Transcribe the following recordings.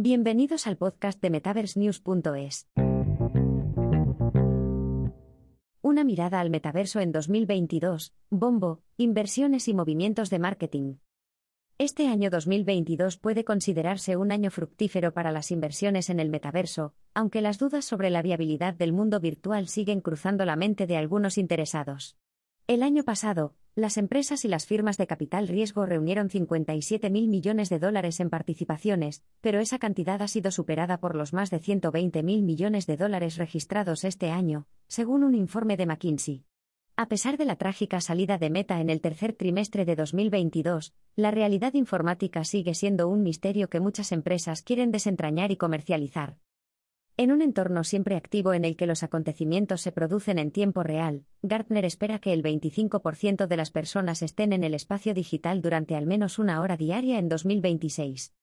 Bienvenidos al podcast de MetaverseNews.es. Una mirada al metaverso en 2022, bombo, inversiones y movimientos de marketing. Este año 2022 puede considerarse un año fructífero para las inversiones en el metaverso, aunque las dudas sobre la viabilidad del mundo virtual siguen cruzando la mente de algunos interesados. El año pasado, las empresas y las firmas de capital riesgo reunieron 57 mil millones de dólares en participaciones, pero esa cantidad ha sido superada por los más de 120 mil millones de dólares registrados este año, según un informe de McKinsey. A pesar de la trágica salida de Meta en el tercer trimestre de 2022, la realidad informática sigue siendo un misterio que muchas empresas quieren desentrañar y comercializar. En un entorno siempre activo en el que los acontecimientos se producen en tiempo real, Gartner espera que el 25% de las personas estén en el espacio digital durante al menos una hora diaria en 2026.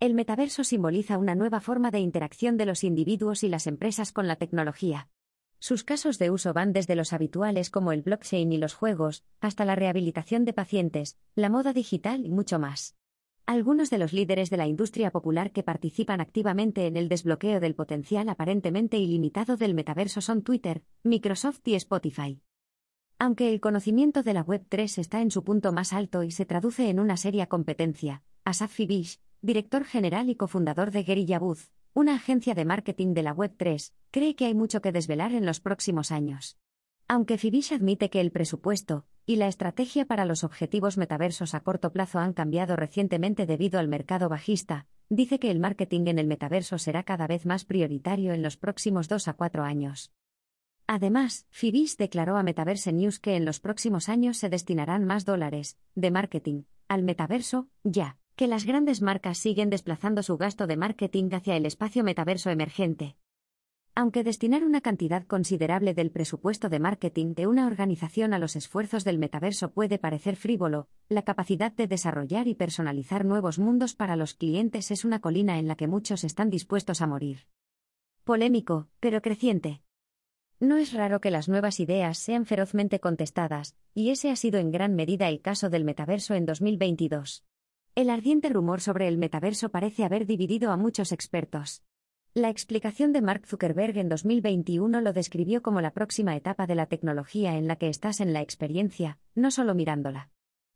El metaverso simboliza una nueva forma de interacción de los individuos y las empresas con la tecnología. Sus casos de uso van desde los habituales como el blockchain y los juegos, hasta la rehabilitación de pacientes, la moda digital y mucho más. Algunos de los líderes de la industria popular que participan activamente en el desbloqueo del potencial aparentemente ilimitado del metaverso son Twitter, Microsoft y Spotify. Aunque el conocimiento de la Web3 está en su punto más alto y se traduce en una seria competencia, Asaf Fibish, director general y cofundador de Guerrilla Booth, una agencia de marketing de la Web3, cree que hay mucho que desvelar en los próximos años. Aunque Fibish admite que el presupuesto y la estrategia para los objetivos metaversos a corto plazo han cambiado recientemente debido al mercado bajista, dice que el marketing en el metaverso será cada vez más prioritario en los próximos dos a cuatro años. Además, Fibish declaró a Metaverse News que en los próximos años se destinarán más dólares de marketing al metaverso, ya que las grandes marcas siguen desplazando su gasto de marketing hacia el espacio metaverso emergente. Aunque destinar una cantidad considerable del presupuesto de marketing de una organización a los esfuerzos del metaverso puede parecer frívolo, la capacidad de desarrollar y personalizar nuevos mundos para los clientes es una colina en la que muchos están dispuestos a morir. Polémico, pero creciente. No es raro que las nuevas ideas sean ferozmente contestadas, y ese ha sido en gran medida el caso del metaverso en 2022. El ardiente rumor sobre el metaverso parece haber dividido a muchos expertos. La explicación de Mark Zuckerberg en 2021 lo describió como la próxima etapa de la tecnología en la que estás en la experiencia, no solo mirándola.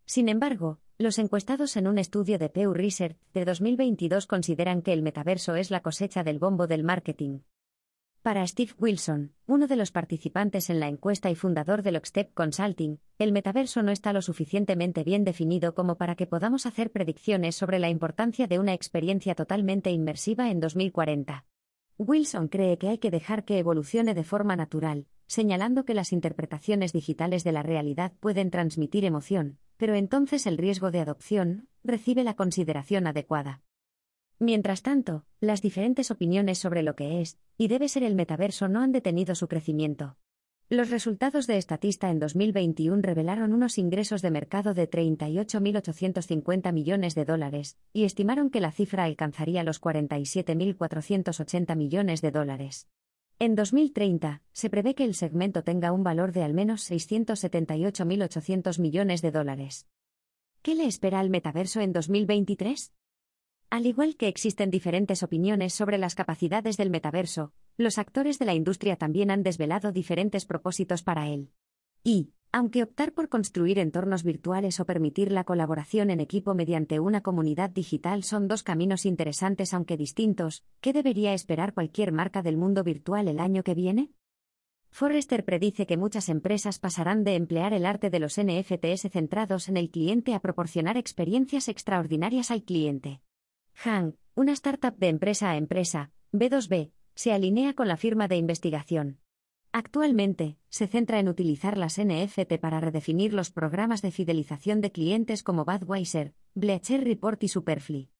Sin embargo, los encuestados en un estudio de Pew Research de 2022 consideran que el metaverso es la cosecha del bombo del marketing. Para Steve Wilson, uno de los participantes en la encuesta y fundador de Lockstep Consulting, el metaverso no está lo suficientemente bien definido como para que podamos hacer predicciones sobre la importancia de una experiencia totalmente inmersiva en 2040. Wilson cree que hay que dejar que evolucione de forma natural, señalando que las interpretaciones digitales de la realidad pueden transmitir emoción, pero entonces el riesgo de adopción recibe la consideración adecuada. Mientras tanto, las diferentes opiniones sobre lo que es y debe ser el metaverso no han detenido su crecimiento. Los resultados de Estatista en 2021 revelaron unos ingresos de mercado de 38.850 millones de dólares, y estimaron que la cifra alcanzaría los 47.480 millones de dólares. En 2030, se prevé que el segmento tenga un valor de al menos 678.800 millones de dólares. ¿Qué le espera al metaverso en 2023? Al igual que existen diferentes opiniones sobre las capacidades del metaverso, los actores de la industria también han desvelado diferentes propósitos para él. Y, aunque optar por construir entornos virtuales o permitir la colaboración en equipo mediante una comunidad digital son dos caminos interesantes aunque distintos, ¿qué debería esperar cualquier marca del mundo virtual el año que viene? Forrester predice que muchas empresas pasarán de emplear el arte de los NFTs centrados en el cliente a proporcionar experiencias extraordinarias al cliente. Hang, una startup de empresa a empresa, B2B, se alinea con la firma de investigación. Actualmente, se centra en utilizar las NFT para redefinir los programas de fidelización de clientes como Budweiser, Bleacher Report y Superfly.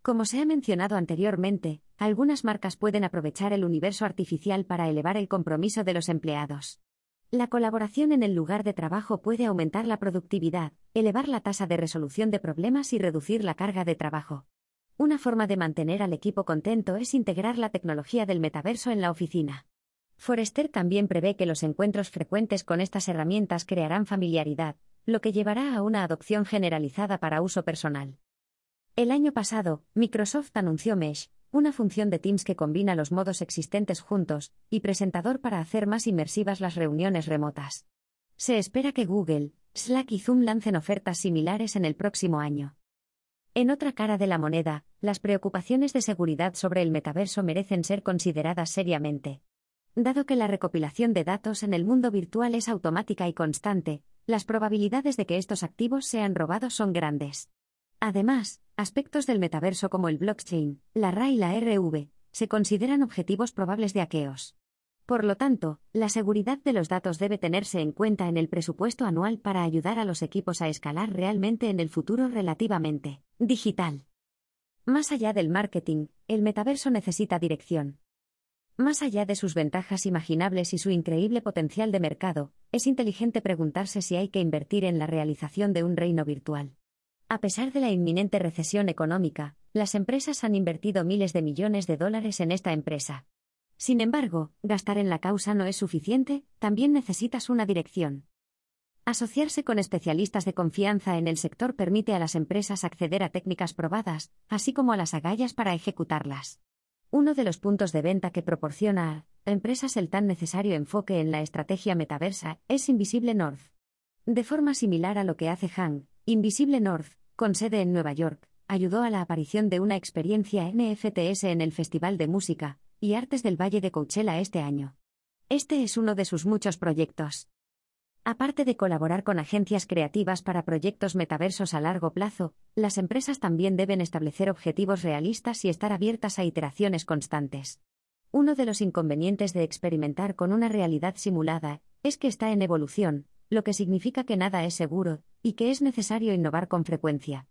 Como se ha mencionado anteriormente, algunas marcas pueden aprovechar el universo artificial para elevar el compromiso de los empleados. La colaboración en el lugar de trabajo puede aumentar la productividad, elevar la tasa de resolución de problemas y reducir la carga de trabajo. Una forma de mantener al equipo contento es integrar la tecnología del metaverso en la oficina. Forrester también prevé que los encuentros frecuentes con estas herramientas crearán familiaridad, lo que llevará a una adopción generalizada para uso personal. El año pasado, Microsoft anunció Mesh, una función de Teams que combina los modos existentes juntos, y presentador para hacer más inmersivas las reuniones remotas. Se espera que Google, Slack y Zoom lancen ofertas similares en el próximo año. En otra cara de la moneda, las preocupaciones de seguridad sobre el metaverso merecen ser consideradas seriamente. Dado que la recopilación de datos en el mundo virtual es automática y constante, las probabilidades de que estos activos sean robados son grandes. Además, aspectos del metaverso como el blockchain, la RA y la RV, se consideran objetivos probables de aqueos. Por lo tanto, la seguridad de los datos debe tenerse en cuenta en el presupuesto anual para ayudar a los equipos a escalar realmente en el futuro relativamente digital. Más allá del marketing, el metaverso necesita dirección. Más allá de sus ventajas imaginables y su increíble potencial de mercado, es inteligente preguntarse si hay que invertir en la realización de un reino virtual. A pesar de la inminente recesión económica, las empresas han invertido miles de millones de dólares en esta empresa. Sin embargo, gastar en la causa no es suficiente, también necesitas una dirección. Asociarse con especialistas de confianza en el sector permite a las empresas acceder a técnicas probadas, así como a las agallas para ejecutarlas. Uno de los puntos de venta que proporciona a empresas el tan necesario enfoque en la estrategia metaversa es Invisible North. De forma similar a lo que hace Hang, Invisible North, con sede en Nueva York, ayudó a la aparición de una experiencia NFTS en el Festival de Música y Artes del Valle de Coachella este año. Este es uno de sus muchos proyectos. Aparte de colaborar con agencias creativas para proyectos metaversos a largo plazo, las empresas también deben establecer objetivos realistas y estar abiertas a iteraciones constantes. Uno de los inconvenientes de experimentar con una realidad simulada es que está en evolución, lo que significa que nada es seguro, y que es necesario innovar con frecuencia.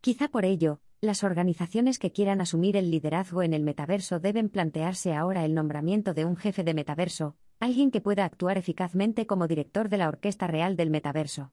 Quizá por ello, las organizaciones que quieran asumir el liderazgo en el metaverso deben plantearse ahora el nombramiento de un jefe de metaverso, alguien que pueda actuar eficazmente como director de la Orquesta Real del Metaverso.